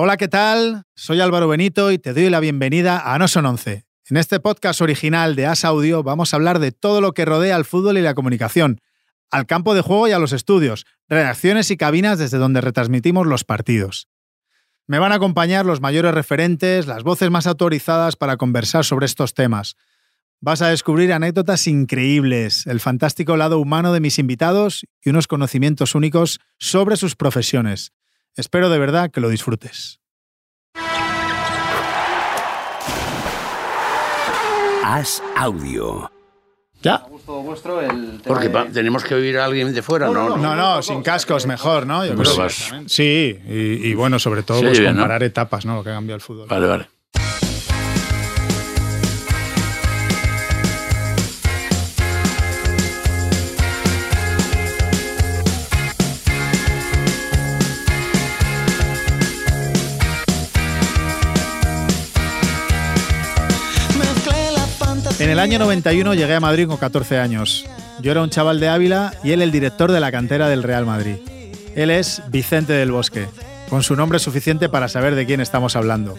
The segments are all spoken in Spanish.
Hola, ¿qué tal? Soy Álvaro Benito y te doy la bienvenida a No Son 11. En este podcast original de As Audio vamos a hablar de todo lo que rodea al fútbol y la comunicación, al campo de juego y a los estudios, redacciones y cabinas desde donde retransmitimos los partidos. Me van a acompañar los mayores referentes, las voces más autorizadas para conversar sobre estos temas. Vas a descubrir anécdotas increíbles, el fantástico lado humano de mis invitados y unos conocimientos únicos sobre sus profesiones. Espero de verdad que lo disfrutes. Haz audio. ¿Ya? Porque pa- tenemos que oír a alguien de fuera, ¿no? No, no, sin cascos mejor, ¿no? Yo Pero creo que sí, y, y bueno, sobre todo Sí, pues, bien, ¿no? comparar etapas, ¿no? Lo que cambia el fútbol. Vale, vale. En el año 91 llegué a Madrid con 14 años. Yo era un chaval de Ávila y él el director de la cantera del Real Madrid. Él es Vicente del Bosque, con su nombre suficiente para saber de quién estamos hablando.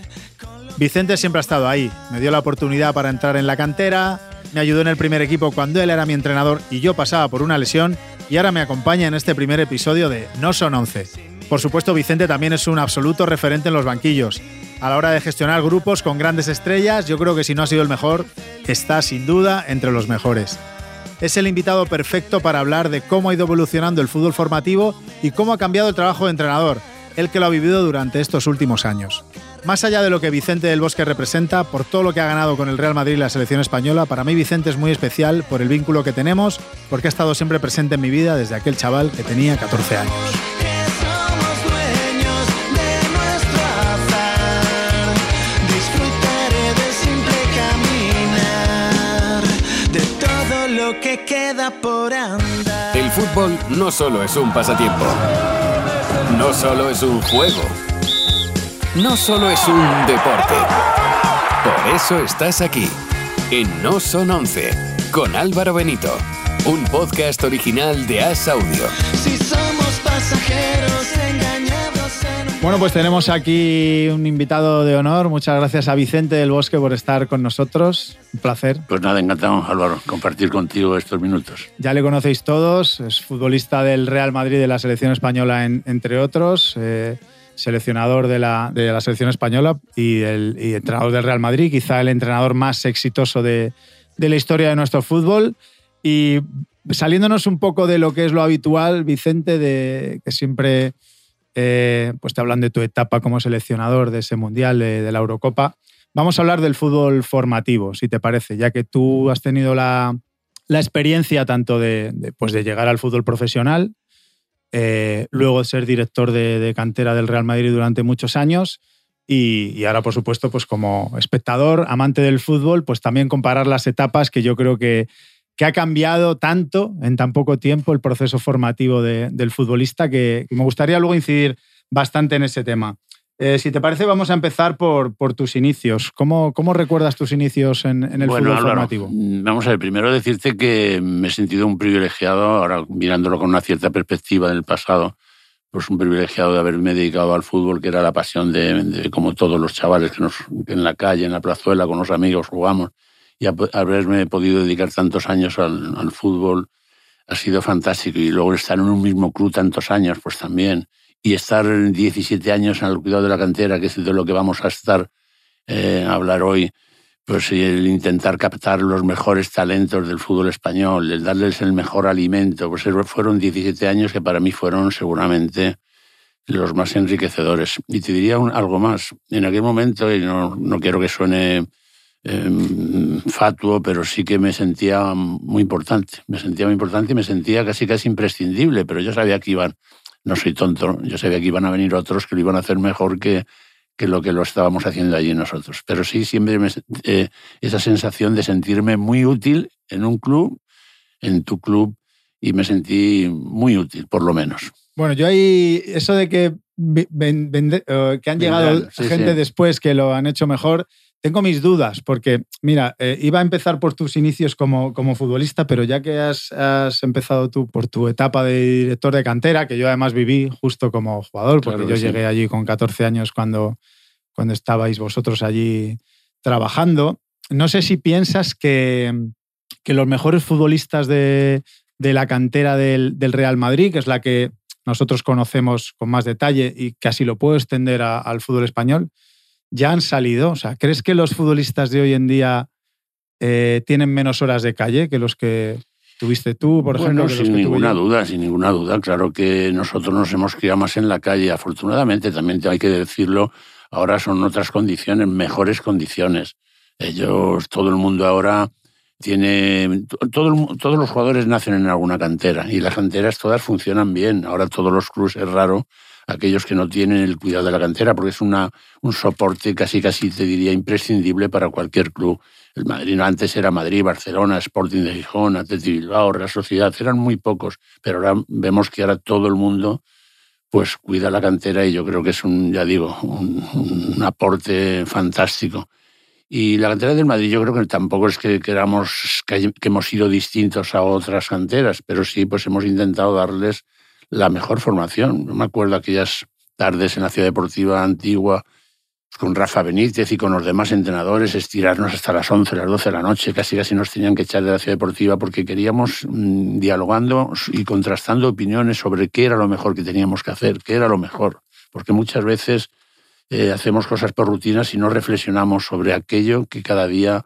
Vicente siempre ha estado ahí, me dio la oportunidad para entrar en la cantera, me ayudó en el primer equipo cuando él era mi entrenador y yo pasaba por una lesión y ahora me acompaña en este primer episodio de No son 11. Por supuesto, Vicente también es un absoluto referente en los banquillos. A la hora de gestionar grupos con grandes estrellas, yo creo que si no ha sido el mejor, está sin duda entre los mejores. Es el invitado perfecto para hablar de cómo ha ido evolucionando el fútbol formativo y cómo ha cambiado el trabajo de entrenador, el que lo ha vivido durante estos últimos años. Más allá de lo que Vicente del Bosque representa, por todo lo que ha ganado con el Real Madrid y la selección española, para mí Vicente es muy especial por el vínculo que tenemos, porque ha estado siempre presente en mi vida desde aquel chaval que tenía 14 años. Lo que queda por andar. El fútbol no solo es un pasatiempo. No solo es un juego. No solo es un deporte. Por eso estás aquí, en No Son 11, con Álvaro Benito. Un podcast original de As Audio. Si somos pasajeros Bueno, pues tenemos aquí un invitado de honor. Muchas gracias a Vicente del Bosque por estar con nosotros. Un placer. Pues nada, encantado, Álvaro, compartir contigo estos minutos. Ya le conocéis todos, es futbolista del Real Madrid de la selección española, en- entre otros, eh, seleccionador de la, de la selección española y, el, y entrenador del Real Madrid, quizá el entrenador más exitoso de, de la historia de nuestro fútbol. Y saliéndonos un poco de lo que es lo habitual, Vicente, de que siempre eh, pues te hablan de tu etapa como seleccionador de ese mundial, de, de la Eurocopa. Vamos a hablar del fútbol formativo, si te parece, ya que tú has tenido la, la experiencia tanto de, de, pues de llegar al fútbol profesional, eh, luego ser director de, de cantera del Real Madrid durante muchos años y, y ahora, por supuesto, pues como espectador, amante del fútbol, pues también comparar las etapas que yo creo que, que ha cambiado tanto en tan poco tiempo el proceso formativo de- del futbolista que, me gustaría luego incidir bastante en ese tema. Eh, si te parece, vamos a empezar por, por tus inicios. ¿Cómo, cómo recuerdas tus inicios en, en el bueno, fútbol Álvaro, formativo? mm, vamos a ver, primero decirte que me he sentido un privilegiado, ahora mirándolo con una cierta perspectiva del pasado, pues un privilegiado de haberme dedicado al fútbol, que era la pasión de, de como todos los chavales que, nos, que en la calle, en la plazuela, con los amigos jugamos, y haberme podido dedicar tantos años al, al fútbol ha sido fantástico. Y luego estar en un mismo club tantos años, pues también. Y estar 17 años en el cuidado de la cantera, que es de lo que vamos a estar eh, a hablar hoy, pues el intentar captar los mejores talentos del fútbol español, el darles el mejor alimento, pues fueron 17 años que para mí fueron seguramente los más enriquecedores. Y te diría algo más. En aquel momento, y no, no quiero que suene eh, fatuo, pero sí que me sentía muy importante. Me sentía muy importante y me sentía casi casi imprescindible, pero yo sabía que iban, no soy tonto, yo sabía que iban a venir otros que lo iban a hacer mejor que, que lo que lo estábamos haciendo allí nosotros. Pero sí, siempre me, eh, esa sensación de sentirme muy útil en un club, en tu club, y me sentí muy útil, por lo menos. Bueno, yo ahí, eso de que, vende- eh, que han llegado Vendrán, sí, gente sí. después que lo han hecho mejor, tengo mis dudas, porque, mira, eh, iba a empezar por tus inicios como, como futbolista, pero ya que has, has, empezado tú por tu etapa de director de cantera, que yo además viví justo como jugador, porque yo llegué allí con 14 años cuando, cuando estabais vosotros allí trabajando. No sé si piensas que, que los mejores futbolistas de, de la cantera del, del, Real Madrid, que es la que nosotros conocemos con más detalle y casi lo puedo extender a, al fútbol español, ya han salido. O sea, ¿crees que los futbolistas de hoy en día eh, tienen menos horas de calle que los que tuviste tú, por bueno, ejemplo? sin ninguna duda, sin ninguna duda. Claro que nosotros nos hemos criado más en la calle. Afortunadamente, también hay que decirlo, ahora son otras condiciones, mejores condiciones. Ellos, todo el mundo ahora tiene. Todo, todos los jugadores nacen en alguna cantera y las canteras todas funcionan bien. Ahora todos los clubes es raro aquellos que no tienen el cuidado de la cantera, porque es una, un soporte casi, casi te diría imprescindible para cualquier club. El Madrid antes era Madrid, Barcelona, Sporting de Gijón, Atleti Bilbao, Real Sociedad, eran muy pocos, pero ahora vemos que ahora todo el mundo pues cuida la cantera y yo creo que es un, ya digo, un, aporte fantástico. Y la cantera del Madrid yo creo que tampoco es que queramos que, que hemos sido distintos a otras canteras, pero sí pues hemos intentado darles la mejor formación. No me acuerdo aquellas tardes en la ciudad deportiva antigua con Rafa Benítez y con los demás entrenadores, estirarnos hasta las 11, las 12 de la noche, casi casi nos tenían que echar de la ciudad deportiva porque queríamos mmm, dialogando y contrastando opiniones sobre qué era lo mejor que teníamos que hacer, qué era lo mejor. Porque muchas veces eh, hacemos cosas por rutinas y no reflexionamos sobre aquello que cada día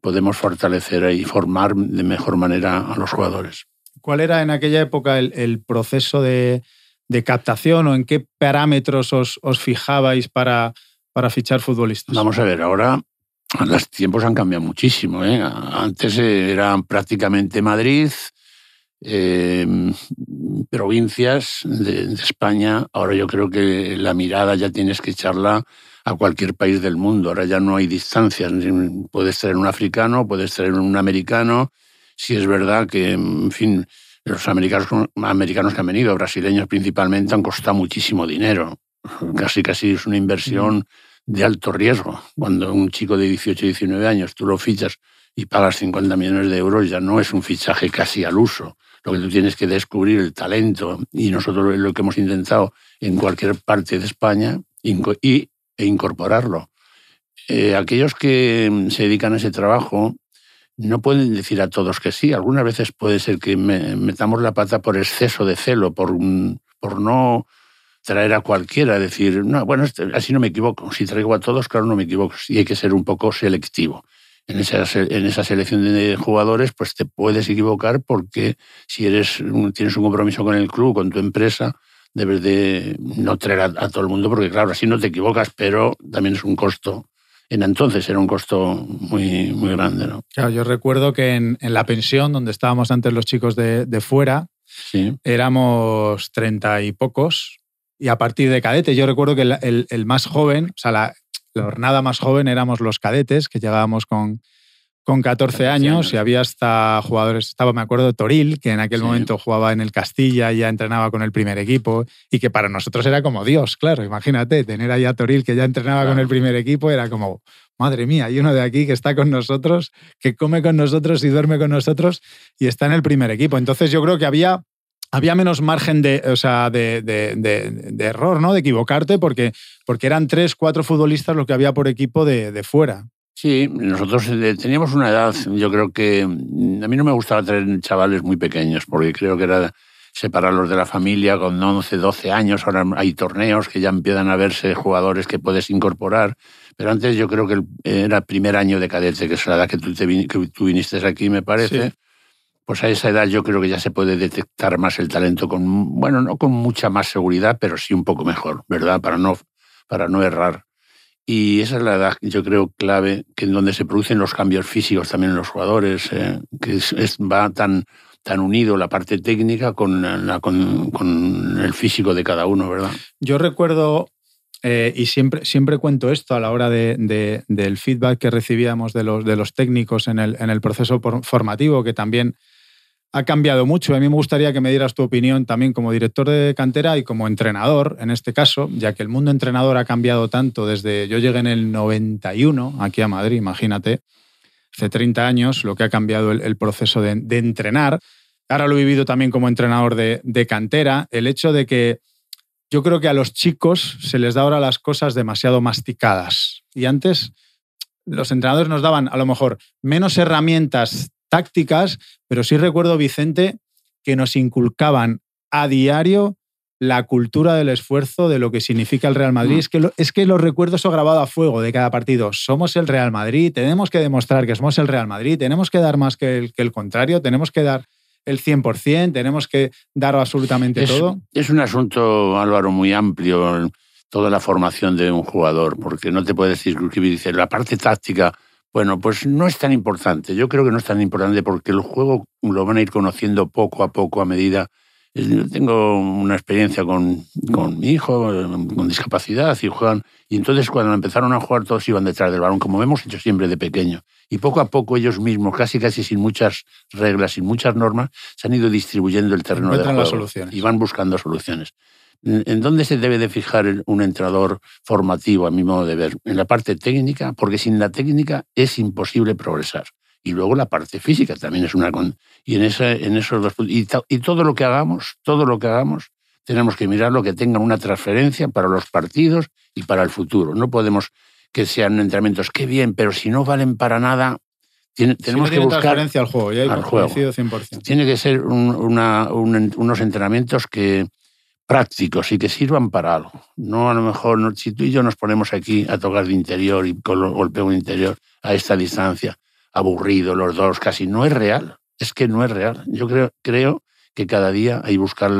podemos fortalecer y formar de mejor manera a los jugadores. ¿Cuál era en aquella época el, el proceso de, de, captación o en qué parámetros os, os fijabais para, para, fichar futbolistas? Vamos a ver, ahora los tiempos han cambiado muchísimo. ¿eh? Antes era prácticamente Madrid, eh, provincias de, de, España. Ahora yo creo que la mirada ya tienes que echarla a cualquier país del mundo. Ahora ya no hay distancias. Puedes traer un africano, puedes traer un americano sí es verdad que, en fin, los americanos, americanos que han venido, brasileños principalmente, han costado muchísimo dinero. Casi, casi es una inversión de alto riesgo. Cuando un chico de 18, 19 años tú lo fichas y pagas 50 millones de euros, ya no es un fichaje casi al uso. Lo que tú tienes que descubrir el talento y nosotros lo que hemos intentado en cualquier parte de España y, e incorporarlo. Eh, aquellos que se dedican a ese trabajo no pueden decir a todos que sí. Algunas veces puede ser que me, metamos la pata por exceso de celo, por, por no traer a cualquiera, decir, no, bueno, este, así no me equivoco. Si traigo a todos, claro, no me equivoco. Y hay que ser un poco selectivo. En esa, en esa selección de jugadores, pues te puedes equivocar porque si eres, tienes un compromiso con el club, con tu empresa, debes de no traer a todo el mundo, porque claro, así no te equivocas, pero también es un costo en entonces era un costo muy, muy grande. ¿no? Claro, yo recuerdo que en, en, la pensión donde estábamos antes los chicos de, de fuera, sí. éramos treinta y pocos. Y a partir de cadetes, yo recuerdo que el, el, el más joven, o sea, la, la, hornada más joven éramos los cadetes, que llegábamos con, con 14, 14 años, años, y había hasta jugadores, estaba, me acuerdo, Toril, que en aquel sí. momento jugaba en el Castilla y ya entrenaba con el primer equipo, y que para nosotros era como Dios, claro, imagínate, tener ahí a Toril que ya entrenaba claro. con el primer equipo, era como, madre mía, hay uno de aquí que está con nosotros, que come con nosotros y duerme con nosotros y está en el primer equipo. Entonces yo creo que había había menos margen de, o sea, de, de, de, de, error, ¿no? De equivocarte, porque, porque eran tres, cuatro futbolistas lo que había por equipo de, fuera. Sí, nosotros eh, teníamos una edad, yo creo que mm, a mí no me gustaba traer chavales muy pequeños, porque creo que era separarlos de la familia con 11, 12 años. Ahora hay torneos que ya empiezan a verse jugadores que puedes incorporar. Pero antes yo creo que era el primer año de cadete, que es la edad que tú, te vin que tú viniste aquí, me parece. Sí. Pues a esa edad yo creo que ya se puede detectar más el talento con, bueno, no con mucha más seguridad, pero sí un poco mejor, ¿verdad? Para no, para no errar. Y esa es la edad, yo creo, clave, que en donde se producen los cambios físicos también en los jugadores, eh, que es, va tan, tan unido la parte técnica con, la, con, con, el físico de cada uno, ¿verdad? Yo recuerdo, eh, y siempre, siempre cuento esto a la hora de, del feedback que recibíamos de los, de los técnicos en el, en el proceso formativo, que también ha cambiado mucho. A mí me gustaría que me dieras tu opinión también como director de cantera y como entrenador, en este caso, ya que el mundo entrenador ha cambiado tanto desde yo llegué en el 91 aquí a Madrid, imagínate, hace 30 años, lo que ha cambiado el, proceso de, entrenar. Ahora lo he vivido también como entrenador de, de cantera, el hecho de que yo creo que a los chicos se les da ahora las cosas demasiado masticadas. Y antes los entrenadores nos daban a lo mejor menos herramientas tácticas, pero sí recuerdo, Vicente, que nos inculcaban a diario la cultura del esfuerzo, de lo que significa el Real Madrid. Mm. Es, que lo, es que lo recuerdo eso grabado a fuego de cada partido. Somos el Real Madrid, tenemos que demostrar que somos el Real Madrid, tenemos que dar más que el, que el contrario, tenemos que dar el 100%, tenemos que dar absolutamente todo. Es un asunto, Álvaro, muy amplio, toda la formación de un jugador, porque no te puedes circunscribir, dice, la parte táctica bueno, pues no es tan importante. Yo creo que no es tan importante porque el juego lo van a ir conociendo poco a poco a medida. Yo tengo una experiencia con, con mi hijo, con discapacidad, y juegan. Y entonces cuando empezaron a jugar todos iban detrás del balón, como hemos hecho siempre de pequeño. Y poco a poco ellos mismos, casi casi sin muchas reglas, sin muchas normas, se han ido distribuyendo el terreno de juego. Y van buscando soluciones. ¿En dónde se debe de fijar un entrenador formativo, a mi modo de ver? En la parte técnica, porque sin la técnica es imposible progresar. Y luego la parte física también es una... Y en, en esos dos y, y todo lo que hagamos, todo lo que hagamos, tenemos que mirar lo que tenga una transferencia para los partidos y para el futuro. No podemos que sean entrenamientos, qué bien, pero si no valen para nada, tiene, tenemos que buscar transferencia al juego. Ya al juego. 100%. Tiene que ser unos entrenamientos que, prácticos y que sirvan para algo. No a lo mejor, si tú y yo nos ponemos aquí a tocar de interior y con golpeo interior a esta distancia, aburrido los dos, casi no es real. Es que no es real. Yo creo, creo que cada día hay que buscar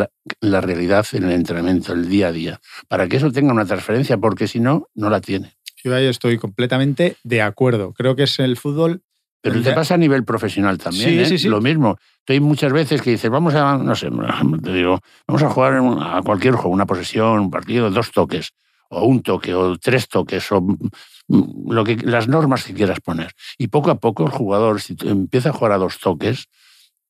la, realidad en el entrenamiento, el día a día, para que eso tenga una transferencia, porque si no, no la tiene. Yo estoy completamente de acuerdo. Creo que es el fútbol pero te pasa a nivel profesional también, sí, ¿eh? sí, sí. Lo mismo. Hay muchas veces que dices, vamos a, no sé, te digo, vamos a jugar a cualquier juego, una posesión, un partido, dos toques, o un toque, o tres toques, o lo que, las normas que quieras poner. Y poco a poco el jugador, si empieza a jugar a dos toques,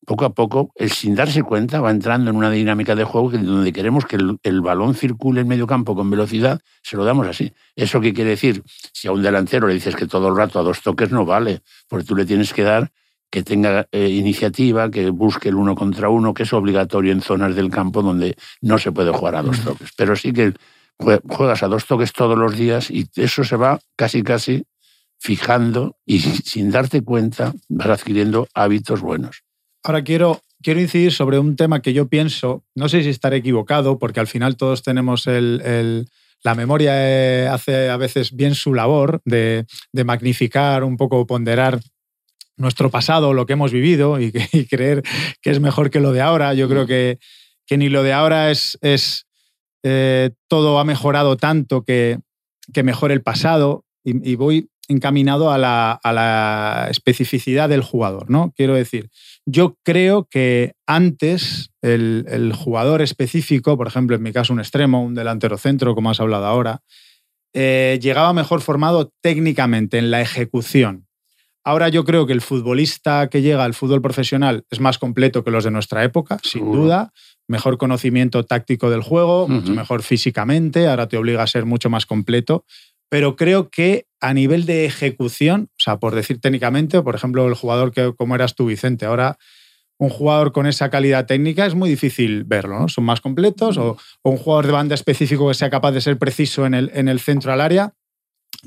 poco a poco, sin darse cuenta, va entrando en una dinámica de juego donde queremos que el, balón circule en medio campo con velocidad, se lo damos así. ¿Eso qué quiere decir? Si a un delantero le dices que todo el rato a dos toques no vale, porque tú le tienes que dar que tenga eh, iniciativa, que busque el uno contra uno, que es obligatorio en zonas del campo donde no se puede jugar a dos toques. Pero sí que juegas a dos toques todos los días y eso se va casi casi fijando y sin darte cuenta vas adquiriendo hábitos buenos. Ahora quiero, quiero incidir sobre un tema que yo pienso, no sé si estaré equivocado, porque al final todos tenemos el, la memoria eh, hace a veces bien su labor de, magnificar, un poco ponderar nuestro pasado, lo que hemos vivido y, creer que es mejor que lo de ahora. Yo creo que, que ni lo de ahora es, es eh, todo ha mejorado tanto que, que mejore el pasado y, y voy encaminado a la, a la, especificidad del jugador, ¿no? Quiero decir, yo creo que antes el, jugador específico, por ejemplo, en mi caso un extremo, un delantero centro, como has hablado ahora, eh, llegaba mejor formado técnicamente en la ejecución. Ahora yo creo que el futbolista que llega al fútbol profesional es más completo que los de nuestra época, sin duda. Mejor conocimiento táctico del juego, mucho mejor físicamente, ahora te obliga a ser mucho más completo pero creo que a nivel de ejecución, o sea, por decir técnicamente, por ejemplo, el jugador que como eras tú, Vicente, ahora un jugador con esa calidad técnica es muy difícil verlo, ¿no? Son más completos o, un jugador de banda específico que sea capaz de ser preciso en el, en el centro al área.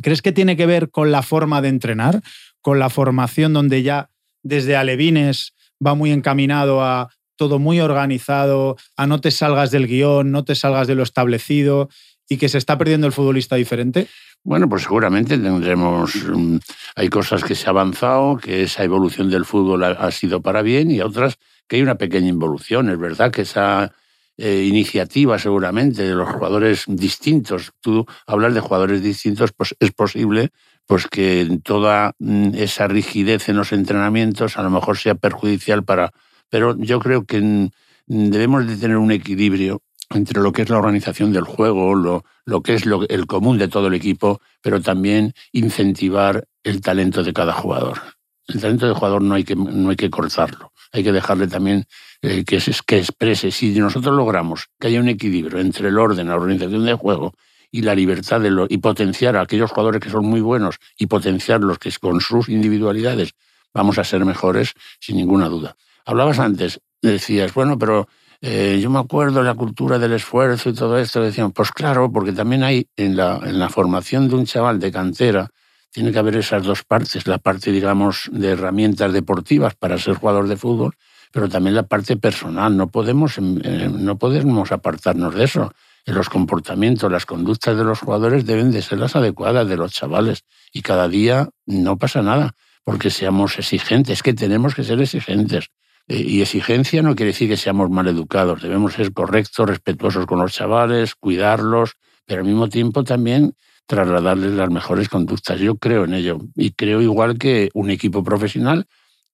¿Crees que tiene que ver con la forma de entrenar, con la formación donde ya desde alevines va muy encaminado a todo muy organizado, a no te salgas del guion, no te salgas de lo establecido y que se está perdiendo el futbolista diferente? Bueno, pues seguramente tendremos. Mm, hay cosas que se ha avanzado, que esa evolución del fútbol ha, sido para bien, y otras que hay una pequeña involución. Es verdad que esa eh, iniciativa, seguramente, de los jugadores distintos, tú hablas de jugadores distintos, pues es posible pues que toda mm, esa rigidez en los entrenamientos a lo mejor sea perjudicial para. Pero yo creo que mm, debemos de tener un equilibrio entre lo que es la organización del juego, lo, lo que es lo, el común de todo el equipo, pero también incentivar el talento de cada jugador. El talento del jugador no hay que, no hay que cortarlo, hay que dejarle también eh, que, que exprese. Si nosotros logramos que haya un equilibrio entre el orden, la organización de juego y la libertad de lo, y potenciar a aquellos jugadores que son muy buenos y potenciar los que con sus individualidades vamos a ser mejores, sin ninguna duda. Hablabas antes, decías, bueno, pero eh, yo me acuerdo la cultura del esfuerzo y todo esto, decían, pues claro, porque también hay en la, en la formación de un chaval de cantera, tiene que haber esas dos partes, la parte, digamos, de herramientas deportivas para ser jugador de fútbol, pero también la parte personal. No podemos, em, eh, no podemos apartarnos de eso. Los comportamientos, las conductas de los jugadores deben de ser las adecuadas de los chavales. Y cada día no pasa nada, porque seamos exigentes, que tenemos que ser exigentes. Eh, y exigencia no quiere decir que seamos mal educados, debemos ser correctos, respetuosos con los chavales, cuidarlos, pero al mismo tiempo también trasladarles las mejores conductas. Yo creo en ello y creo igual que un equipo profesional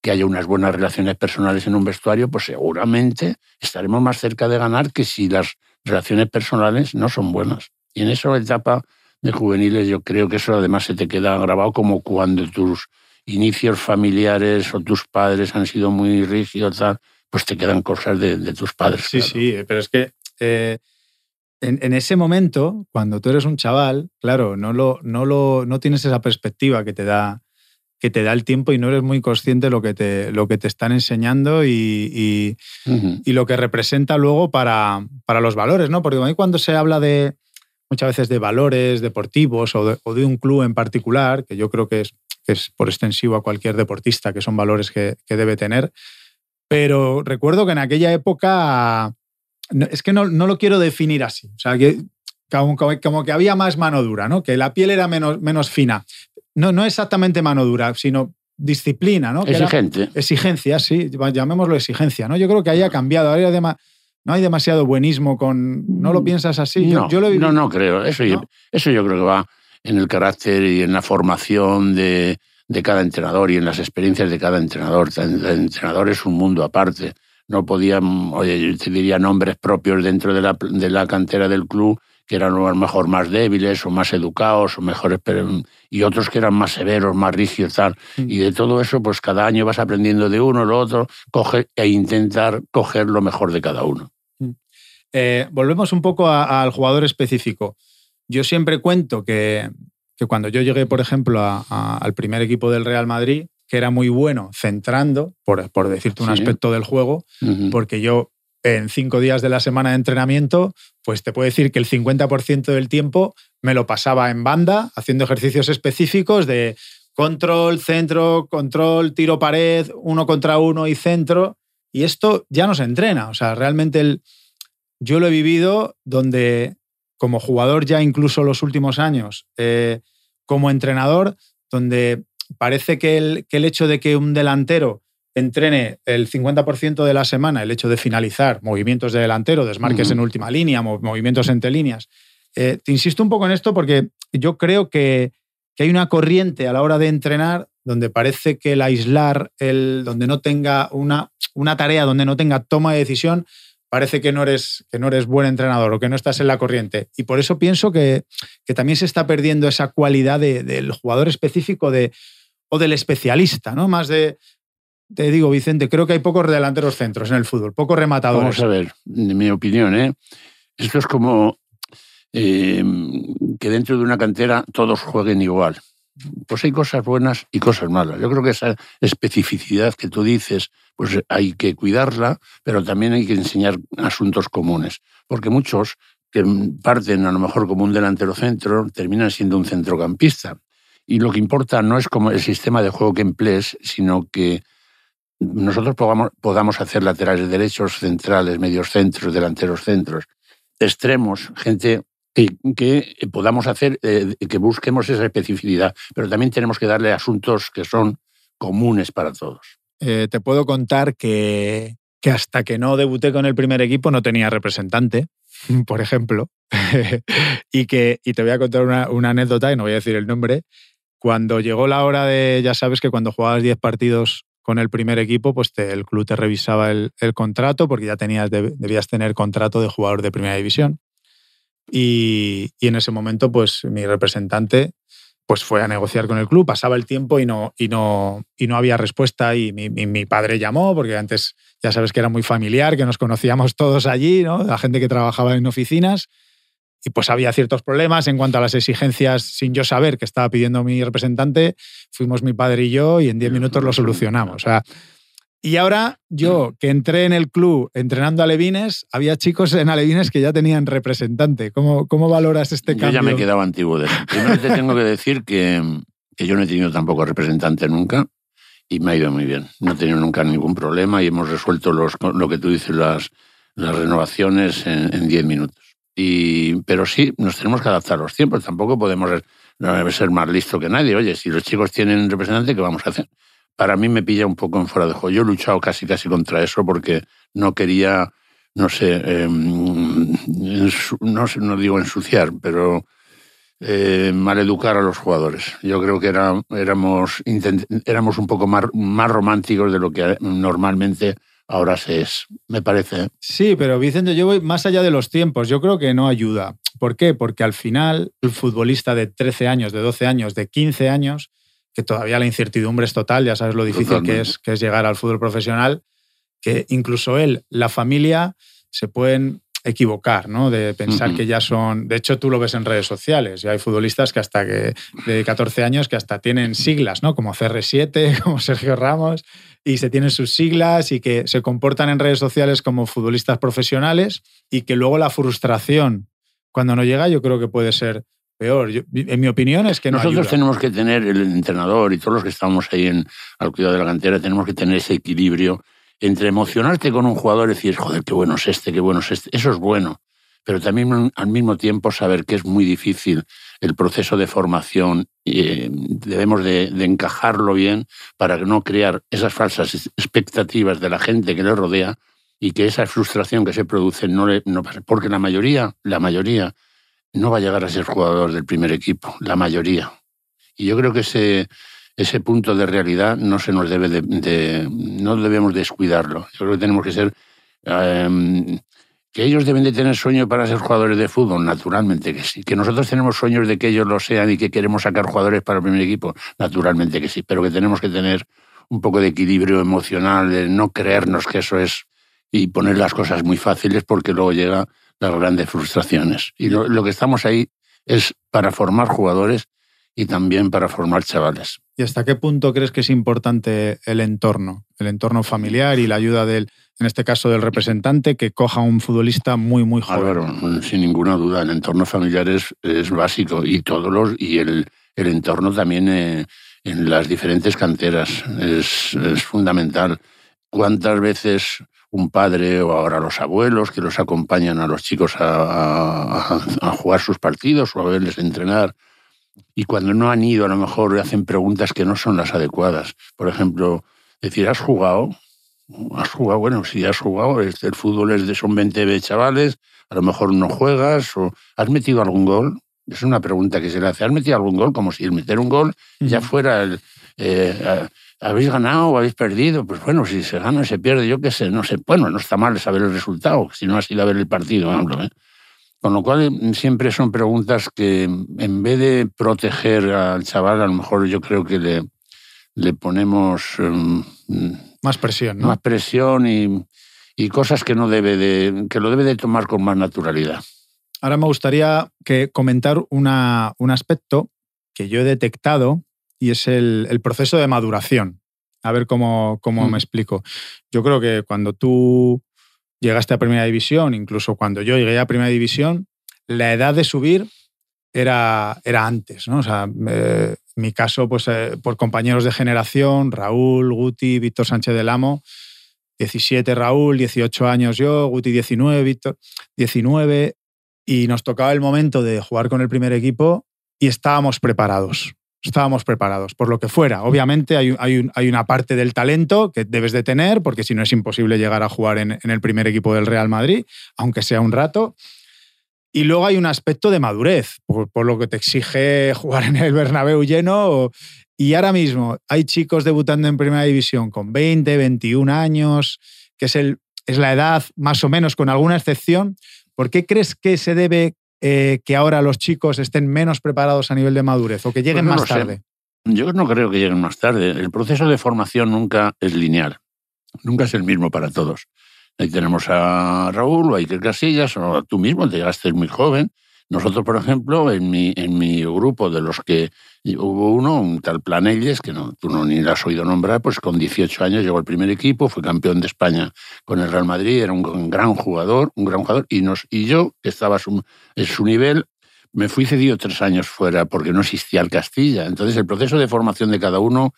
que haya unas buenas relaciones personales en un vestuario, pues seguramente estaremos más cerca de ganar que si las relaciones personales no son buenas. Y en esa etapa de juveniles yo creo que eso además se te queda grabado como cuando tus inicios familiares o tus padres han sido muy rígidos, pues te quedan cosas de, tus padres. Sí, sí, pero es que eh, en, ese momento, cuando tú eres un chaval, claro, no, lo, no, lo, no tienes esa perspectiva que te da que te da el tiempo y no eres muy consciente de lo que te, lo que te están enseñando y, y, lo que representa luego para, para, los valores, ¿no? Porque cuando se habla de muchas veces de valores deportivos o de, o de un club en particular, que yo creo que es que es por extensivo a cualquier deportista, que son valores que, debe tener. Pero recuerdo que en aquella época, es que no, lo quiero definir así, o sea, que como, que había más mano dura, ¿no? que la piel era menos, menos fina. No, no exactamente mano dura, sino disciplina, ¿no? Exigente. exigencia, sí, llamémoslo exigencia, ¿no? Yo creo que haya cambiado, ahora no hay demasiado buenismo con... ¿No lo mm, piensas así? No, yo, no, no creo. Eso, eso yo creo que va en el carácter y en la formación de, de cada entrenador y en las experiencias de cada entrenador. El entrenador es un mundo aparte. No podían, oye, yo te diría nombres propios dentro de la, de la cantera del club que eran a lo mejor más débiles o más educados o mejores, y otros que eran más severos, más rígidos, tal. Mm. Y de todo eso, pues cada año vas aprendiendo de uno, lo otro, coge, e intentar coger lo mejor de cada uno. Mm. Eh, volvemos un poco al jugador específico. Yo siempre cuento que, cuando yo llegué, por ejemplo, al primer equipo del Real Madrid, que era muy bueno centrando, por, por decirte un aspecto del juego, porque yo en cinco días de la semana de entrenamiento, pues te puedo decir que el 50% del tiempo me lo pasaba en banda, haciendo ejercicios específicos de control, centro, control, tiro pared, uno contra uno y centro. Y esto ya no se entrena. O sea, realmente el, yo lo he vivido donde como jugador ya incluso los últimos años, eh, como entrenador, donde parece que el, que el hecho de que un delantero entrene el 50% de la semana, el hecho de finalizar movimientos de delantero, desmarques en última línea, movimientos entre líneas. Eh, te insisto un poco en esto porque yo creo que, que, hay una corriente a la hora de entrenar donde parece que el aislar, el, donde no tenga una, una tarea, donde no tenga toma de decisión, parece que no eres, que no eres buen entrenador o que no estás en la corriente. Y por eso pienso que, también se está perdiendo esa cualidad del jugador específico de, o del especialista, ¿no? Más de, te digo, Vicente, creo que hay pocos delanteros centros en el fútbol, pocos rematadores. Vamos a ver, en mi opinión, ¿eh? esto es como eh, que dentro de una cantera todos jueguen igual. Pues hay cosas buenas y cosas malas. Yo creo que esa especificidad que tú dices, pues hay que cuidarla, pero también hay que enseñar asuntos comunes. Porque muchos que parten a lo mejor como un delantero centro terminan siendo un centrocampista. Y lo que importa no es como el sistema de juego que emplees, sino que nosotros podamos, hacer laterales derechos, centrales, medios centros, delanteros centros, extremos, gente que, podamos hacer, eh, que busquemos esa especificidad, pero también tenemos que darle asuntos que son comunes para todos. Eh, te puedo contar que, que hasta que no debuté con el primer equipo no tenía representante, por ejemplo, y que y te voy a contar una, una, anécdota, y no voy a decir el nombre, cuando llegó la hora de, ya sabes que cuando jugabas 10 partidos con el primer equipo, pues el club te revisaba el, el contrato porque ya tenías, debías tener contrato de jugador de primera división. Y, en ese momento, pues mi representante pues fue a negociar con el club, pasaba el tiempo y no, y no, y no había respuesta y mi, mi- mi padre llamó, porque antes ya sabes que era muy familiar, que nos conocíamos todos allí, ¿no? la gente que trabajaba en oficinas, y pues había ciertos problemas en cuanto a las exigencias sin yo saber que estaba pidiendo mi representante, fuimos mi padre y yo y en 10 minutos lo solucionamos. O sea, y ahora yo, que entré en el club entrenando a Levines, había chicos en Alevines que ya tenían representante. ¿Cómo, cómo valoras este Yo cambio? ya me he quedado antiguo de eso. Primero te tengo que decir que, que yo no he tenido tampoco representante nunca y me ha ido muy bien. No he tenido nunca ningún problema y hemos resuelto los, lo que tú dices, las, las renovaciones en en 10 minutos. Y, pero sí, nos tenemos que adaptar a los tiempos. Tampoco podemos ser, ser más listo que nadie. Oye, si los chicos tienen representante, ¿qué vamos a hacer? Para mí me pilla un poco en fuera de juego. Yo he luchado casi casi contra eso porque no quería, no sé, eh, no, sé, no digo ensuciar, pero eh, maleducar a los jugadores. Yo creo que era, éramos, éramos un poco más, más románticos de lo que normalmente ahora se es, me parece. Sí, pero Vicente, yo voy más allá de los tiempos. Yo creo que no ayuda. ¿Por qué? Porque al final el futbolista de 13 años, de 12 años, de 15 años, que todavía la incertidumbre es total, ya sabes lo difícil que es, que es llegar al fútbol profesional, que incluso él, la familia, se pueden equivocar, ¿no? De pensar que ya son... De hecho, tú lo ves en redes sociales. Y hay futbolistas que hasta que de 14 años que hasta tienen siglas, ¿no? Como CR7, como Sergio Ramos, y se tienen sus siglas y que se comportan en redes sociales como futbolistas profesionales y que luego la frustración cuando no llega yo creo que puede ser peor. Yo- en mi opinión es que no Nosotros ayuda. tenemos que tener, el entrenador y todos los que estamos ahí en, al cuidado de la cantera, tenemos que tener ese equilibrio entre emocionarte con un jugador y decir, joder, qué bueno es este, qué bueno es este. Eso es bueno. Pero también al mismo tiempo saber que es muy difícil el proceso de formación. y, eh, debemos de, de encajarlo bien para no crear esas falsas expectativas de la gente que le rodea y que esa frustración que se produce no le... No, pase. porque la mayoría, la mayoría no va a llegar a ser jugador del primer equipo, la mayoría. Y yo creo que ese, ese punto de realidad no se nos debe de, no debemos descuidarlo. Yo creo que tenemos que ser em, que ellos deben de tener sueño para ser jugadores de fútbol, naturalmente que sí. Que nosotros tenemos sueños de que ellos lo sean y que queremos sacar jugadores para el primer equipo, naturalmente que sí. Pero que tenemos que tener un poco de equilibrio emocional, de no creernos que eso es y poner las cosas muy fáciles porque luego llega las grandes frustraciones. Y lo, lo que estamos ahí es para formar jugadores y también para formar chavales. ¿Y hasta qué punto crees que es importante el entorno? El entorno familiar y la ayuda del, en este caso del representante, que coja a un futbolista muy, muy joven. Álvaro, sin ninguna duda, el entorno familiar es, es básico y todos los y el, el entorno también eh, en las diferentes canteras es, es fundamental. ¿Cuántas veces un padre o ahora los abuelos que los acompañan a los chicos a, a- a jugar sus partidos o a verles entrenar? Y cuando no han ido, a lo mejor hacen preguntas que no son las adecuadas. Por ejemplo, decir, ¿has jugado? ¿Has jugado? Bueno, si has jugado, el fútbol es de, son 20 chavales, a lo mejor no juegas, o ¿has metido algún gol? Es una pregunta que se le hace. ¿Has metido algún gol? Como si el meter un gol ya fuera el, eh, ¿Habéis ganado o habéis perdido? Pues bueno, si se gana se pierde, yo qué sé, no sé. Bueno, no está mal saber el resultado, si no has ido a ver el partido, hablo, ¿eh? Con lo cual, mm, siempre son preguntas que, en vez de proteger al chaval, a lo mejor yo creo que le, le ponemos mm, Más presión, ¿no? más presión y, y cosas que no debe de, que lo debe de tomar con más naturalidad. Ahora me gustaría que comentar una- un aspecto que yo he detectado y es el, el proceso de maduración. A ver cómo, cómo Mm. me explico. Yo creo que cuando tú llegaste a Primera División, incluso cuando yo llegué a Primera División, la edad de subir era, era antes, ¿no? O sea, eh, mi caso, pues eh, por compañeros de generación, Raúl, Guti, Víctor Sánchez del Amo, 17 Raúl, 18 años yo, Guti 19, Víctor 19, y nos tocaba el momento de jugar con el primer equipo y estábamos preparados. Estábamos preparados, por lo que fuera. Obviamente hay, hay hay una parte del talento que debes de tener, porque si no es imposible llegar a jugar en, el primer equipo del Real Madrid, aunque sea un rato. Y luego hay un aspecto de madurez, por, lo que te exige jugar en el Bernabéu lleno. y ahora mismo hay chicos debutando en Primera División con 20, 21 años, que es, el, es la edad más o menos, con alguna excepción. ¿Por qué crees que se debe eh, que ahora los chicos estén menos preparados a nivel de madurez o que lleguen Pues no más sé. tarde? Yo no creo que lleguen más tarde. El proceso de formación nunca es lineal. Nunca es el mismo para todos. Ahí tenemos a Raúl o a Iker Casillas, o tú mismo, te llegaste muy joven. Nosotros, por ejemplo, en mi, en mi grupo de los que hubo uno, un tal Planelles, que no, tú no ni lo has oído nombrar, pues con 18 años llegó al primer equipo, fue campeón de España con el Real Madrid, era un gran jugador, un gran jugador, y, nos, y yo, que estaba su, en su nivel, me fui cedido tres años fuera porque no existía el Castilla. Entonces, el proceso de formación de cada uno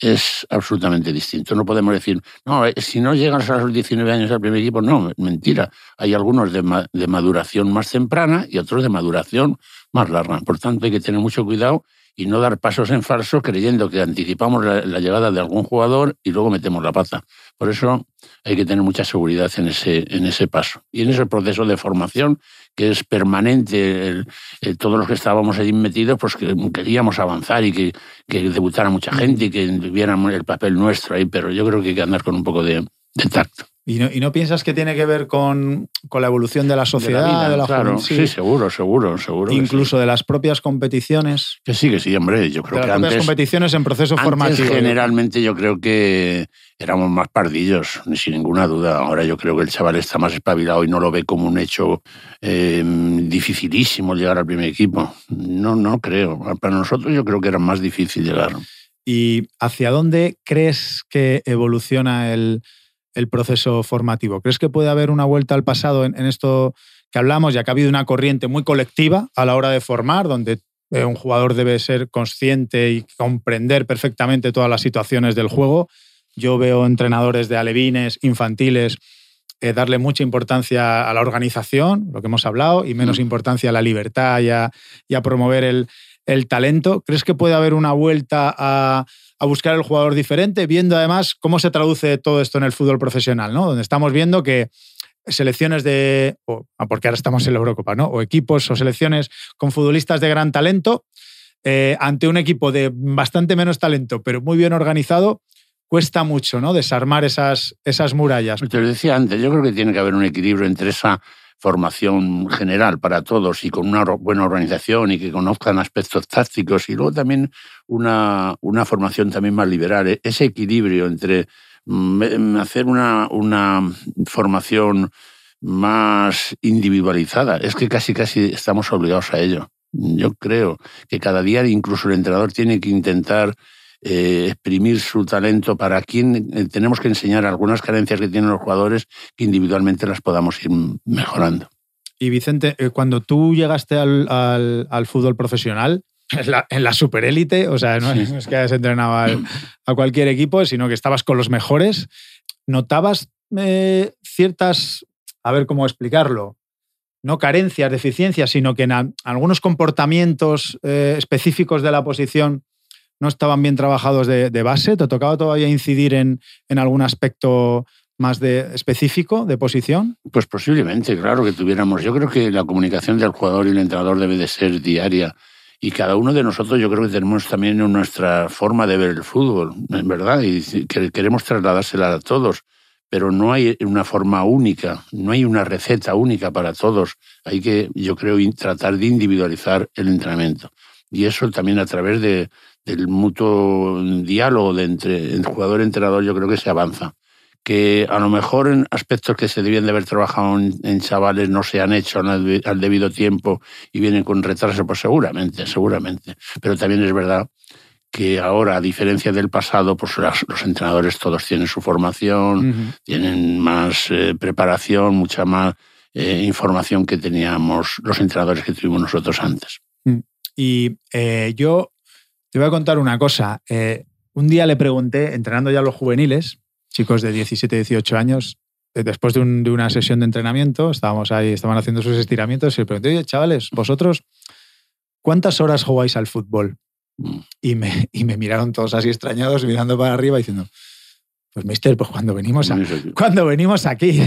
es absolutamente distinto. No podemos decir, no, eh, si no llegas a los 19 años al primer equipo, no, mentira. Hay algunos de, ma- de maduración más temprana y otros de maduración más larga. Por tanto, hay que tener mucho cuidado y no dar pasos en falso creyendo que anticipamos la, la llegada de algún jugador y luego metemos la pata. Por eso hay que tener mucha seguridad en ese, en ese paso. Y en ese proceso de formación, que es permanente, el- el- todos los que estábamos ahí metidos, pues que queríamos avanzar y que, que debutara mucha gente y que viéramos el papel nuestro ahí, pero yo creo que hay que andar con un poco de, de tacto. ¿Y no, y no piensas que tiene que ver con, con la evolución de la sociedad, de la, vida, claro, juventud, sí, seguro, seguro, seguro. sí. incluso de las propias competiciones? Que sí, que sí, hombre. Yo De creo las que propias antes, competiciones en proceso antes formativo. generalmente yo creo que éramos más pardillos, sin ninguna duda. Ahora yo creo que el chaval está más espabilado y no lo ve como un hecho eh, dificilísimo llegar al primer equipo. No, no creo. Para nosotros yo creo que era más difícil llegar. ¿Y hacia dónde crees que evoluciona el, el proceso formativo? ¿Crees que puede haber una vuelta al pasado en, en esto que hablamos, ya que ha habido una corriente muy colectiva a la hora de formar, donde eh, un jugador debe ser consciente y comprender perfectamente todas las situaciones del juego? Yo veo entrenadores de alevines, infantiles, eh, darle mucha importancia a la organización, lo que hemos hablado, y menos Mm. importancia a la libertad y a, y a promover el, el talento. ¿Crees que puede haber una vuelta a, buscar el jugador diferente, viendo además cómo se traduce todo esto en el fútbol profesional, ¿no? Donde estamos viendo que selecciones de, ah, porque ahora estamos en la Eurocopa, ¿no? O equipos o selecciones con futbolistas de gran talento, eh, ante un equipo de bastante menos talento, pero muy bien organizado, cuesta mucho, ¿no? Desarmar esas, esas murallas. Te lo decía antes, yo creo que tiene que haber un equilibrio entre esa formación general para todos y con una buena organización y que conozcan aspectos tácticos y luego también una, una formación también más liberal. E- Ese equilibrio entre mm, hacer una, una formación más individualizada, es que casi casi estamos obligados a ello. Yo creo que cada día incluso el entrenador tiene que intentar eh, exprimir su talento para quien eh, tenemos que enseñar algunas carencias que tienen los jugadores que individualmente las podamos ir mejorando. Y Vicente, eh, cuando tú llegaste al, al- al fútbol profesional, en la, en la superélite, o sea, no, Sí. es- que hayas entrenado al- a cualquier equipo, sino que estabas con los mejores, ¿notabas eh, ciertas, a ver cómo explicarlo, no carencias, deficiencias, sino que en a- algunos comportamientos eh, específicos de la posición no estaban bien trabajados de, base? ¿Te tocaba todavía incidir en, en algún aspecto más de, específico de posición? Pues posiblemente, claro que tuviéramos. Yo creo que la comunicación del jugador y el entrenador debe de ser diaria. Y cada uno de nosotros yo creo que tenemos también nuestra forma de ver el fútbol, en verdad, y que queremos trasladársela a todos. Pero no hay una forma única, no hay una receta única para todos. Hay que, yo creo, tratar de individualizar el entrenamiento. Y eso también a través de, del mutuo diálogo de entre el jugador y entrenador yo creo que se avanza que a lo mejor en aspectos que se debían de haber trabajado en, en chavales no se han hecho al, debi- al debido tiempo y vienen con retraso, pues seguramente, seguramente. Pero también es verdad que ahora, a diferencia del pasado, pues los entrenadores todos tienen su formación, tienen más eh, preparación, mucha más eh, información que teníamos los entrenadores que tuvimos nosotros antes. Y eh, yo te voy a contar una cosa. Eh, un día le pregunté, entrenando ya a los juveniles, chicos de 17, 18 años, eh, después de, un- de una sesión de entrenamiento, estábamos ahí, estaban haciendo sus estiramientos, y le pregunté, oye, chavales, vosotros, ¿cuántas horas jugáis al fútbol? Y me, y me miraron todos así extrañados, mirando para arriba, diciendo, pues mister, pues cuando venimos, a- cuando venimos aquí.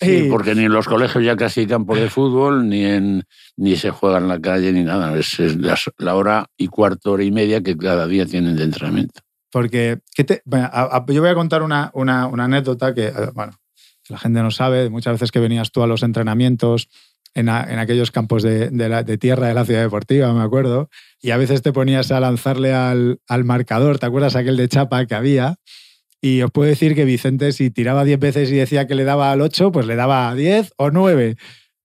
Sí, porque ni en los colegios ya casi hay campo de fútbol, ni, en, ni se juega en la calle, ni nada. Es, la hora y cuarto, hora y media que cada día tienen de entrenamiento. Porque ¿qué te- bueno, a- a- yo voy a contar una, una- una anécdota que, eh, bueno, la gente no sabe. Muchas veces que venías tú a los entrenamientos en, aquellos campos de, tierra de la ciudad deportiva, me acuerdo. Y a veces te ponías a lanzarle al, al marcador, ¿te acuerdas aquel de chapa que había? Y os puedo decir que Vicente, si tiraba 10 veces y decía que le daba al 8, pues le daba 10 o 9.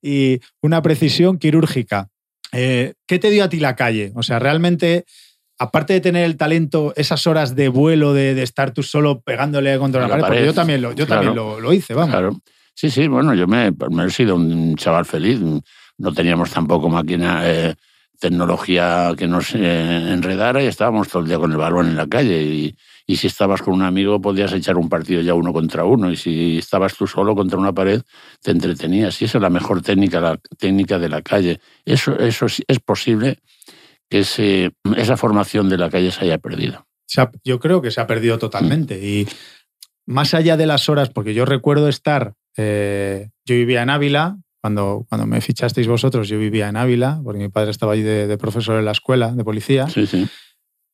Y una precisión quirúrgica. Eh, ¿Qué te dio a ti la calle? O sea, realmente, aparte de tener el talento, esas horas de vuelo, de, estar tú solo pegándole contra la, pared, porque yo también lo, yo también lo, hice, vamos. Claro. Sí, sí, bueno, yo me, he sido un chaval feliz. No teníamos tampoco máquina, eh, tecnología que nos eh, enredara y estábamos todo el día con el balón en la calle. Y, y si estabas con un amigo podías echar un partido ya uno contra uno y si estabas tú solo contra una pared te entretenías y esa es la mejor técnica, la técnica de la calle. Eso, eso es posible que esa formación de la calle se haya perdido. yo creo que se ha perdido totalmente y más allá de las horas, porque yo recuerdo estar, eh, yo vivía en Ávila, cuando, cuando me fichasteis vosotros, yo vivía en Ávila, porque mi padre estaba allí de, de profesor en la escuela de policía. Sí, sí.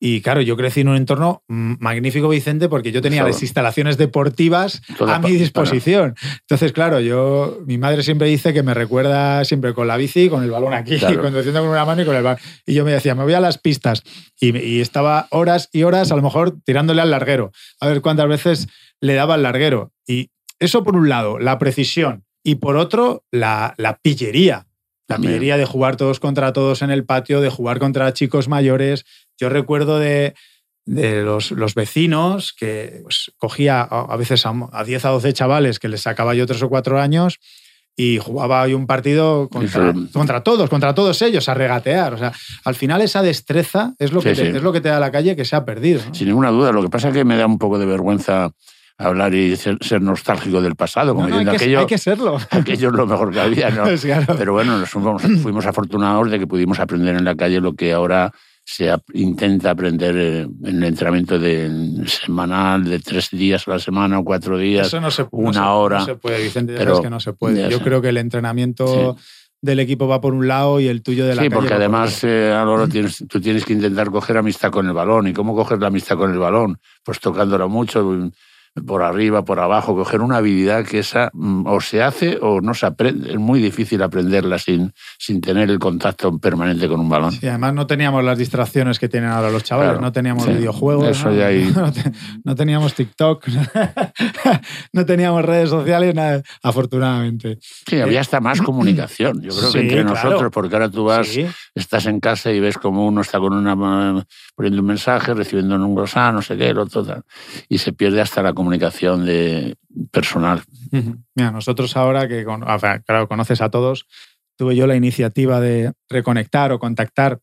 Y claro, yo crecí en un entorno magnífico, Vicente, porque yo tenía las instalaciones deportivas a mi disposición. Entonces, claro, yo, mi madre siempre dice que me recuerda siempre con la bici, con el balón aquí, conduciendo con una mano y con el balón. Y yo me decía, me voy a las pistas. Y, y, estaba horas y horas, a lo mejor, tirándole al larguero, a ver cuántas veces le daba al larguero. Y eso por un lado, la precisión. Y por otro, la, la pillería. La pillería de jugar todos contra todos en el patio, de jugar contra chicos mayores, yo recuerdo de, los, vecinos que pues, cogía a, veces a, 10 a 12 chavales que les sacaba yo tres o cuatro años y jugaba hoy un partido contra, contra, todos, contra todos ellos, a regatear. O sea, al final esa destreza es lo que, te, Es lo que te da la calle que se ha perdido. Sin ninguna duda. Lo que pasa es que me da un poco de vergüenza hablar y ser, nostálgico del pasado, como hay aquello, que, hay que serlo. Aquello es lo mejor que había, ¿no? Pero bueno, nos fuimos, fuimos afortunados de que pudimos aprender en la calle lo que ahora se intenta aprender eh, en el entrenamiento de semanal, de tres días a la semana o cuatro días, Eso no se, una hora. No se puede, Vicente, pero, que no se puede. Yo creo que el entrenamiento del equipo va por un lado y el tuyo de la Sí, porque además eh, ahora tienes, tú tienes que intentar coger amistad con el balón. ¿Y cómo coger la amistad con el balón? Pues tocándola mucho, por arriba, por abajo, coger una habilidad que esa mm, o se hace o no se aprende. Es muy difícil aprenderla sin, sin tener el contacto permanente con un balón. Sí, además no teníamos las distracciones que tienen ahora los chavales, no teníamos videojuegos, ¿no? teníamos TikTok, no teníamos redes sociales, nada, afortunadamente. Sí, había hasta más comunicación, yo creo que entre nosotros, porque ahora tú vas, estás en casa y ves como uno está con una poniendo un mensaje, recibiendo un WhatsApp, no sé qué, lo otro, y se pierde hasta la comunicación de personal. Mira, nosotros ahora que, claro, conoces a todos, tuve yo la iniciativa de reconectar o contactar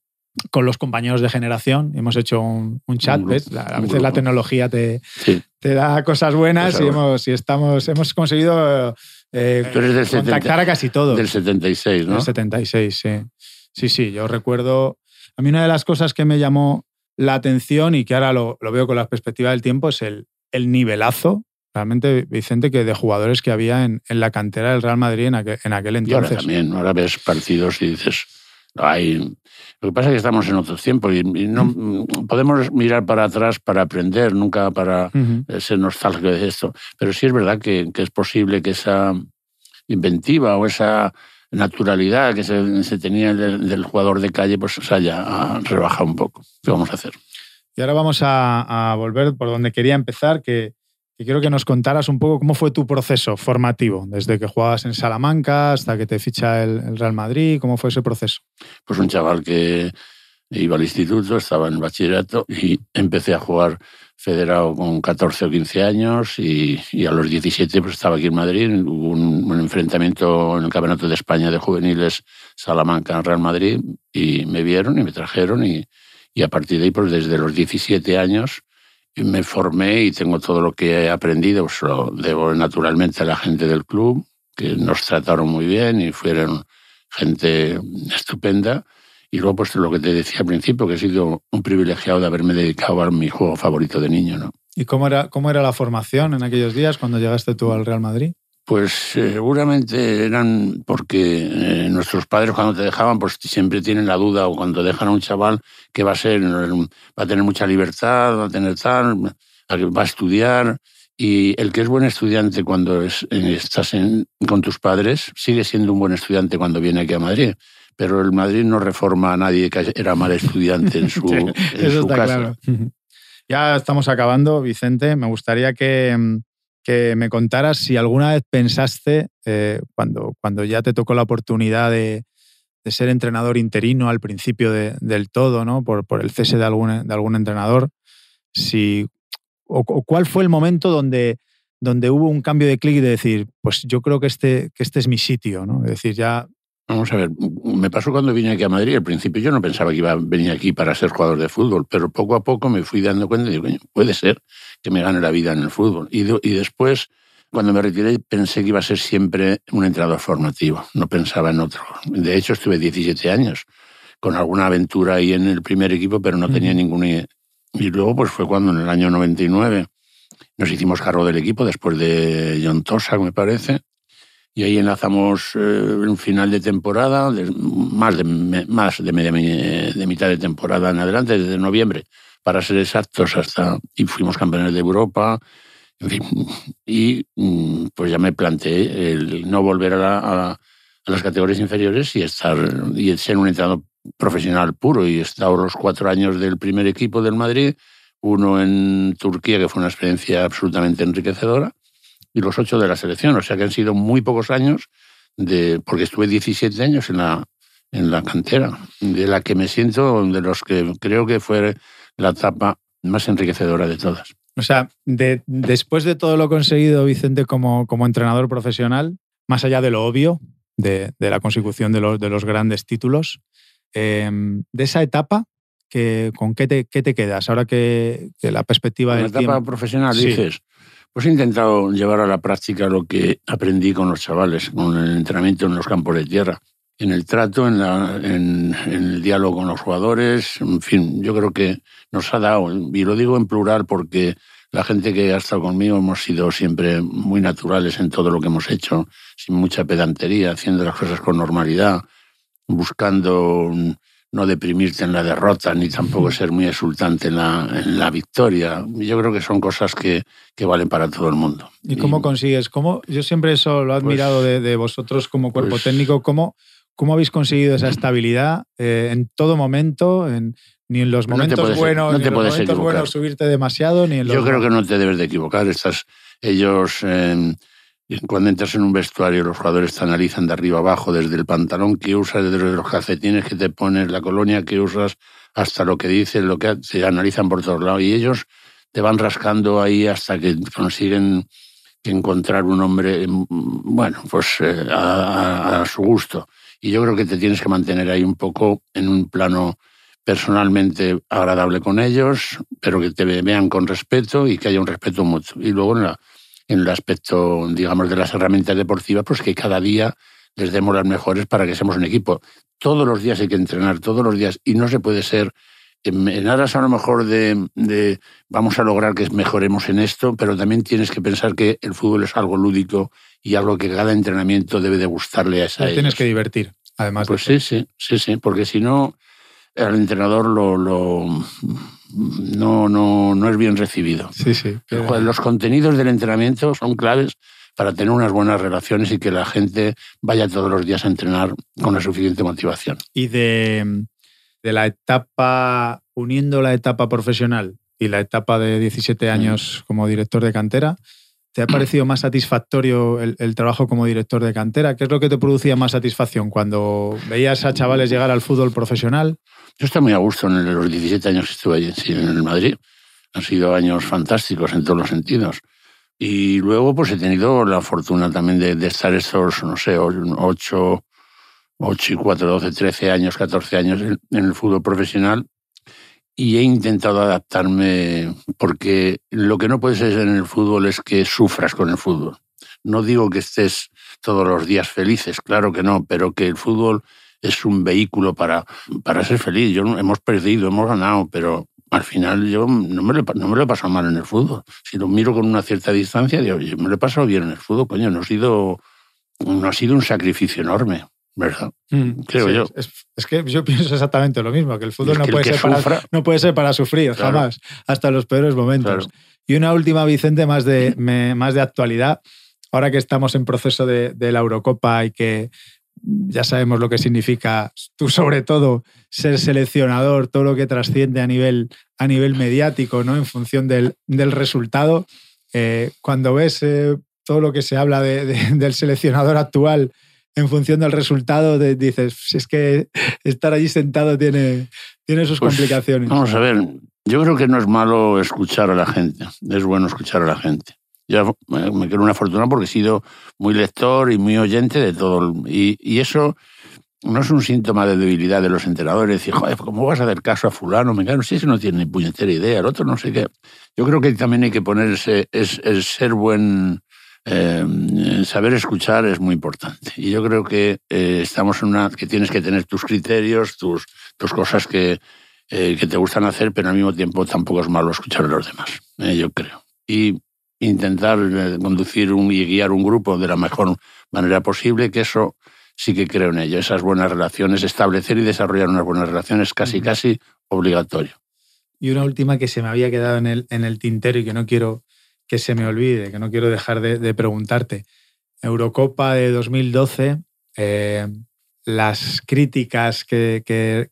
con los compañeros de generación. Hemos hecho un, chat, ¿ves? A veces la tecnología te, te, da cosas buenas y, hemos, y estamos, hemos conseguido eh, contactar a casi todos. Del 76, ¿no? Del 76, sí. Sí, sí, yo recuerdo... A mí una de las cosas que me llamó la atención y que ahora lo, lo veo con la perspectiva del tiempo es el, el nivelazo realmente, Vicente, que de jugadores que había en, en la cantera del Real Madrid en aquel, en aquel entonces. Y ahora también, ahora ves partidos y dices, hay... Lo que pasa es que estamos en otros tiempos y, no mm. podemos mirar para atrás para aprender, nunca para ser nostálgico de esto. Pero sí es verdad que, que, es posible que esa inventiva o esa naturalidad que se, se tenía del, del, jugador de calle pues se haya rebajado un poco. ¿Qué vamos a hacer? Y ahora vamos a, volver por donde quería empezar, que, quiero que nos contaras un poco cómo fue tu proceso formativo, desde que jugabas en Salamanca hasta que te ficha el, Real Madrid, ¿cómo fue ese proceso? Pues un chaval que iba al instituto, estaba en el bachillerato y empecé a jugar federado con 14 o 15 años y, a los 17 pues estaba aquí en Madrid. Hubo un, enfrentamiento en el Campeonato de España de Juveniles Salamanca-Real Madrid y me vieron y me trajeron y, y a partir de ahí, pues desde los 17 años me formé y tengo todo lo que he aprendido, pues lo debo naturalmente a la gente del club, que nos trataron muy bien y fueron gente estupenda. Y luego, pues lo que te decía al principio, que he sido un privilegiado de haberme dedicado a mi juego favorito de niño. ¿no? ¿Y cómo era, cómo era la formación en aquellos días cuando llegaste tú al Real Madrid? Pues seguramente eran porque eh, nuestros padres cuando te dejaban, pues siempre tienen la duda, o cuando dejan a un chaval que va a ser, va a tener mucha libertad, va a tener tal, va a estudiar, Y el que es buen estudiante cuando es, eh, estás en- con tus padres sigue siendo un buen estudiante cuando viene aquí a Madrid. Pero el Madrid no reforma a nadie que era mal estudiante en su, Sí, en Eso su está casa. claro. Ya estamos acabando, Vicente. Me gustaría que, mm, que me contaras si alguna vez pensaste, eh, cuando, cuando ya te tocó la oportunidad de, de ser entrenador interino al principio de- del todo, ¿no? por, por el cese de algún, de algún entrenador, si, o, o cuál fue el momento donde, donde hubo un cambio de clic y de decir, pues yo creo que este, que este es mi sitio, ¿no? Es decir, ya Vamos a ver, me pasó cuando vine aquí a Madrid. Al principio yo no pensaba que iba a venir aquí para ser jugador de fútbol, pero poco a poco me fui dando cuenta y digo, "Coño, puede ser que me gane la vida en el fútbol. Y, do- y después, cuando me retiré, pensé que iba a ser siempre un entrenador formativo. No pensaba en otro. De hecho, estuve 17 años con alguna aventura ahí en el primer equipo, pero no tenía Ujú. ninguna... Y luego pues fue cuando en el año 99 nos hicimos cargo del equipo después de John Tosak, me parece. Y ahí enlazamos eh, un final de temporada, más, de, más de, media, de mitad de temporada en adelante, desde noviembre, para ser exactos, hasta. Y fuimos campeones de Europa. En fin, y mm, pues ya me planteé el no volver a la- a las categorías inferiores y estar y ser un entrenador profesional puro. Y he estado los cuatro años del primer equipo del Madrid, uno en Turquía, que fue una experiencia absolutamente enriquecedora, y los ocho de la selección. O sea que han sido muy pocos años, de, porque estuve 17 años en la, en la cantera, de la que me siento, de los que creo que fue la etapa más enriquecedora de todas. O sea, de- después de todo lo conseguido, Vicente, como, como entrenador profesional, más allá de lo obvio, de, de la consecución de los, de los grandes títulos, eh, de esa etapa, que, ¿con qué te, qué te quedas? Ahora que, que la perspectiva la del etapa tiempo... profesional, Sí. dices, pues he intentado llevar a la práctica lo que aprendí con los chavales, con el entrenamiento en los campos de tierra, en el trato, en, la- en- en el diálogo con los jugadores, en fin, yo creo que nos ha dado, y lo digo en plural porque la gente que ha estado conmigo hemos sido siempre muy naturales en todo lo que hemos hecho, sin mucha pedantería, haciendo las cosas con normalidad, buscando no deprimirte en la derrota ni tampoco ser muy exultante en la, en la victoria. Yo creo que son cosas que, que valen para todo el mundo. ¿Y cómo consigues? ¿Cómo, yo siempre eso lo he admirado de, de vosotros como cuerpo pues- técnico. ¿Cómo, ¿Cómo habéis conseguido esa estabilidad eh, en todo momento? En, ni en los No momentos puedes- buenos, no ni en los momentos buenos subirte demasiado, ni en los Yo creo que no te debes de equivocar. Estás, ellos, eh, cuando entras en un vestuario, los jugadores te analizan de arriba abajo, desde el pantalón que usas, desde los calcetines que te pones, la colonia que usas, hasta lo que dices, lo que te analizan por todos lados. Y ellos te van rascando ahí hasta que consiguen encontrar un hombre, mm, bueno, pues eh, a su gusto. Y yo creo que te tienes que mantener ahí un poco en un plano personalmente agradable con ellos, pero que te vean con respeto y que haya un respeto mutuo. Y luego en, la- en el aspecto, digamos, de las herramientas deportivas, pues que cada día les demos las mejores para que seamos un equipo. Todos los días hay que entrenar, todos los días, y no se puede ser en, aras a lo mejor de, de vamos a lograr que mejoremos en esto, pero también tienes que pensar que el fútbol es algo lúdico y algo que cada entrenamiento debe de gustarle a esa tienes que divertir, además. de pues sí, sí, sí, sí, porque si no, al entrenador lo, lo- no, no, no es bien recibido. Sí, sí. Joder, Los contenidos del entrenamiento son claves para tener unas buenas relaciones y que la gente vaya todos los días a entrenar con la suficiente motivación. Y de, de la etapa, uniendo la etapa profesional y la etapa de 17 años como director de cantera, ¿te ha parecido más satisfactorio el, el trabajo como director de cantera? ¿Qué es lo que te producía más satisfacción cuando veías a chavales llegar al fútbol profesional? Yo estoy muy a gusto en los 17 años que estuve allí en el Madrid. Han sido años fantásticos en todos los sentidos. Y luego pues he tenido la fortuna también de, de estar estos, no sé, 8, 8 y 4, 12, 13 años, 14 años en, en el fútbol profesional y he intentado adaptarme porque lo que no puede ser en el fútbol es que sufras con el fútbol. No digo que estés todos los días felices, claro que no, pero que el fútbol es un vehículo para, para ser feliz. Yo, hemos perdido, hemos ganado, pero al final yo no me, lo, no me he pasado mal en el fútbol. Si lo miro con una cierta distancia, digo, yo me lo he pasado bien en el fútbol, coño, no ha sido, no ha sido un sacrificio enorme, ¿verdad? Creo Sí, yo. Es, es que yo pienso exactamente lo mismo, que el fútbol no que el puede, que ser para, no puede ser para sufrir, Claro. jamás, hasta los peores momentos. Claro. Y una última, Vicente, más de, me- más de actualidad. Ahora que estamos en proceso de, de la Eurocopa y que ya sabemos lo que significa, tú sobre todo, ser seleccionador, todo lo que trasciende a nivel, a nivel mediático, ¿no? En función del, del resultado. Eh, cuando ves eh, todo lo que se habla de- de- del seleccionador actual en función del resultado, te dices, si es que estar allí sentado tiene, tiene sus Pues, complicaciones. Vamos a ver, yo creo que no es malo escuchar a la gente, es bueno escuchar a la gente. Yo me creo una fortuna porque he sido muy lector y muy oyente de todo. y eso no es un síntoma de debilidad de los entrenadores. Decir, joder, ¿cómo vas a hacer caso a fulano? Me no si ese no tiene ni puñetera idea, el otro no sé qué. Yo creo que también hay que ponerse, es, es ser buen, eh, saber escuchar es muy importante. Y yo creo que eh, estamos en una, que tienes que tener tus criterios, tus, tus cosas que, eh, que te gustan hacer, pero al mismo tiempo tampoco es malo escuchar a los demás, yo creo. Y intentar conducir un, y guiar un grupo de la mejor manera posible, que eso sí que creo en ello, esas buenas relaciones, establecer y desarrollar unas buenas relaciones casi, casi obligatorio. Y una última que se me había quedado en el, en el tintero y que no quiero que se me olvide, que no quiero dejar de, preguntarte. Eurocopa de 2012, eh, las críticas que-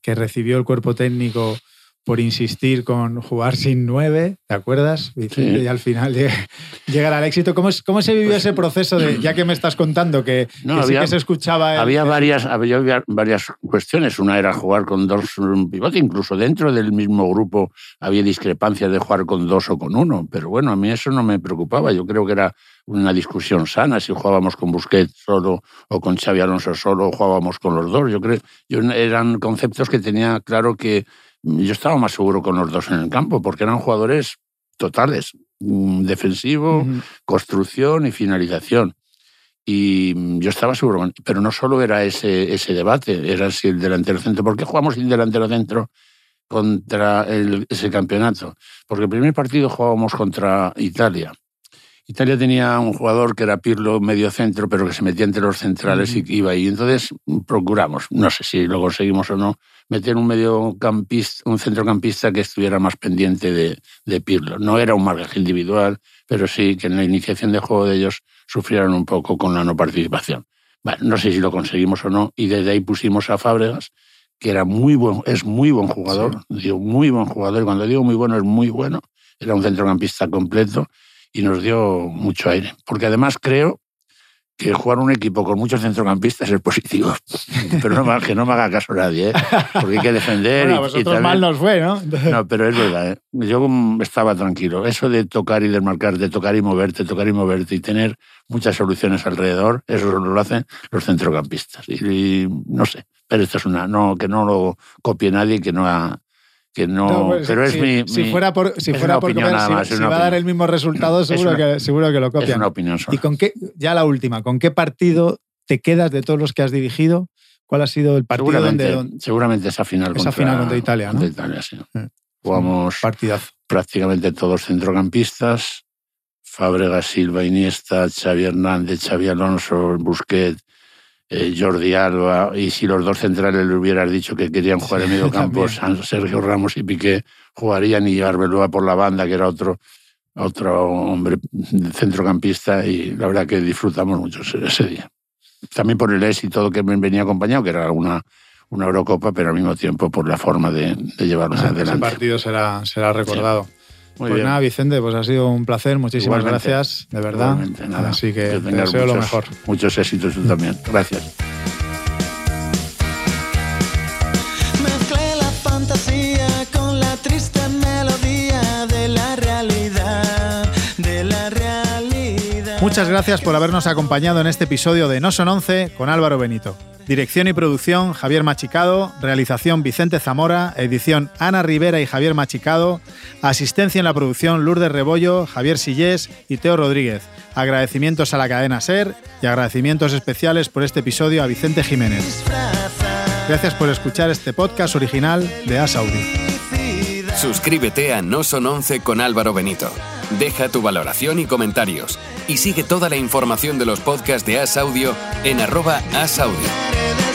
que recibió el cuerpo técnico por insistir con jugar sin nueve, ¿te acuerdas? Vicente? Sí. Y al final lleg- llegar al éxito. ¿Cómo, es- cómo se vivió ese proceso de, ya que me estás contando, que, Pues No, que sí había- que se escuchaba el- Había varias, había varias cuestiones. Una era jugar con dos pivotes, incluso dentro del mismo grupo había discrepancias de jugar con dos o con uno. Pero bueno, a mí eso no me preocupaba. Yo creo que era una discusión sana si jugábamos con Busquets solo o con Xavi Alonso solo o jugábamos con los dos. Yo creo yo eran conceptos que tenía claro que yo estaba más seguro con los dos en el campo porque eran jugadores totales, mm, defensivo, Ujú. construcción y finalización. Y mm, yo estaba seguro, pero no solo era ese, ese debate, era si el delantero centro. ¿Por qué jugamos sin delantero centro contra el- ese campeonato? Porque el primer partido jugábamos contra Italia. Italia tenía un jugador que era Pirlo medio centro, pero que se metía entre los centrales y que iba ahí. Entonces procuramos, no sé si lo conseguimos o no, meter un mediocampista, un centrocampista que estuviera más pendiente de, de Pirlo. No era un marcaje individual, pero sí que en la iniciación de juego de ellos sufrieron un poco con la no participación. Bueno, no sé si lo conseguimos o no, y desde ahí pusimos a Fábregas, que era muy buen, es muy buen jugador, digo, muy buen jugador, y cuando digo muy bueno es muy bueno, era un centrocampista completo y nos dio mucho aire. Porque además creo que jugar un equipo con muchos centrocampistas es positivo. Pero no, que no me haga caso nadie, ¿eh? porque hay que defender. Bueno, y- y vosotros también- mal nos fue, ¿no? no, pero es verdad. ¿eh? Yo estaba tranquilo. Eso de tocar y desmarcar, de tocar y moverte, tocar y moverte y tener muchas soluciones alrededor, eso lo hacen los centrocampistas. Y, y no sé, pero esto es una. No, que no lo copie nadie, que no. ha- que no, No, pues, pero es si, mi, si mi- fuera por, si es fuera por comer, si- más, si, es va a dar el mismo resultado, Es seguro, una- que, seguro que lo es copian. una opinión sola. ¿Y con qué, ya la última, con qué partido te quedas de todos los que has dirigido? ¿Cuál ha sido el partido seguramente, donde, seguramente esa final Esa contra, final contra Italia, ¿no? contra Italia, sí. Eh. Jugamos partidazo? prácticamente todos centrocampistas. Fábregas, Silva, Iniesta, Xavi Hernández, Xavi Alonso, Busquets, eh, Jordi Alba. Y si los dos centrales le hubieras dicho que querían jugar en medio campo, Sergio Ramos y Piqué jugarían y Arbeloa por la banda, que era otro, otro hombre centrocampista. Y la verdad que disfrutamos mucho ese, ese día. También por el éxito que me venía acompañado, que era una, una Eurocopa, pero al mismo tiempo por la forma de, de llevarnos Ese adelante. partido será, será recordado. Muy pues bien. nada, Vicente, pues ha sido un placer. Muchísimas Igualmente. gracias, de verdad. Nada. Así que, te tengas deseo lo mejor. Muchos éxitos tú también. Gracias. Muchas gracias por habernos acompañado en este episodio de No Son 11 con Álvaro Benito. Dirección y producción Javier Machicado, realización Vicente Zamora, edición Ana Rivera y Javier Machicado, asistencia en la producción Lourdes Rebollo, Javier Sillés y Teo Rodríguez. Agradecimientos a la cadena SER y agradecimientos especiales por este episodio a Vicente Jiménez. Gracias por escuchar este podcast original de As Audio. felicidad. Suscríbete a No Son 11 con Álvaro Benito. Deja tu valoración y comentarios. Y sigue toda la información de los podcasts de As Audio en arroba As Audio.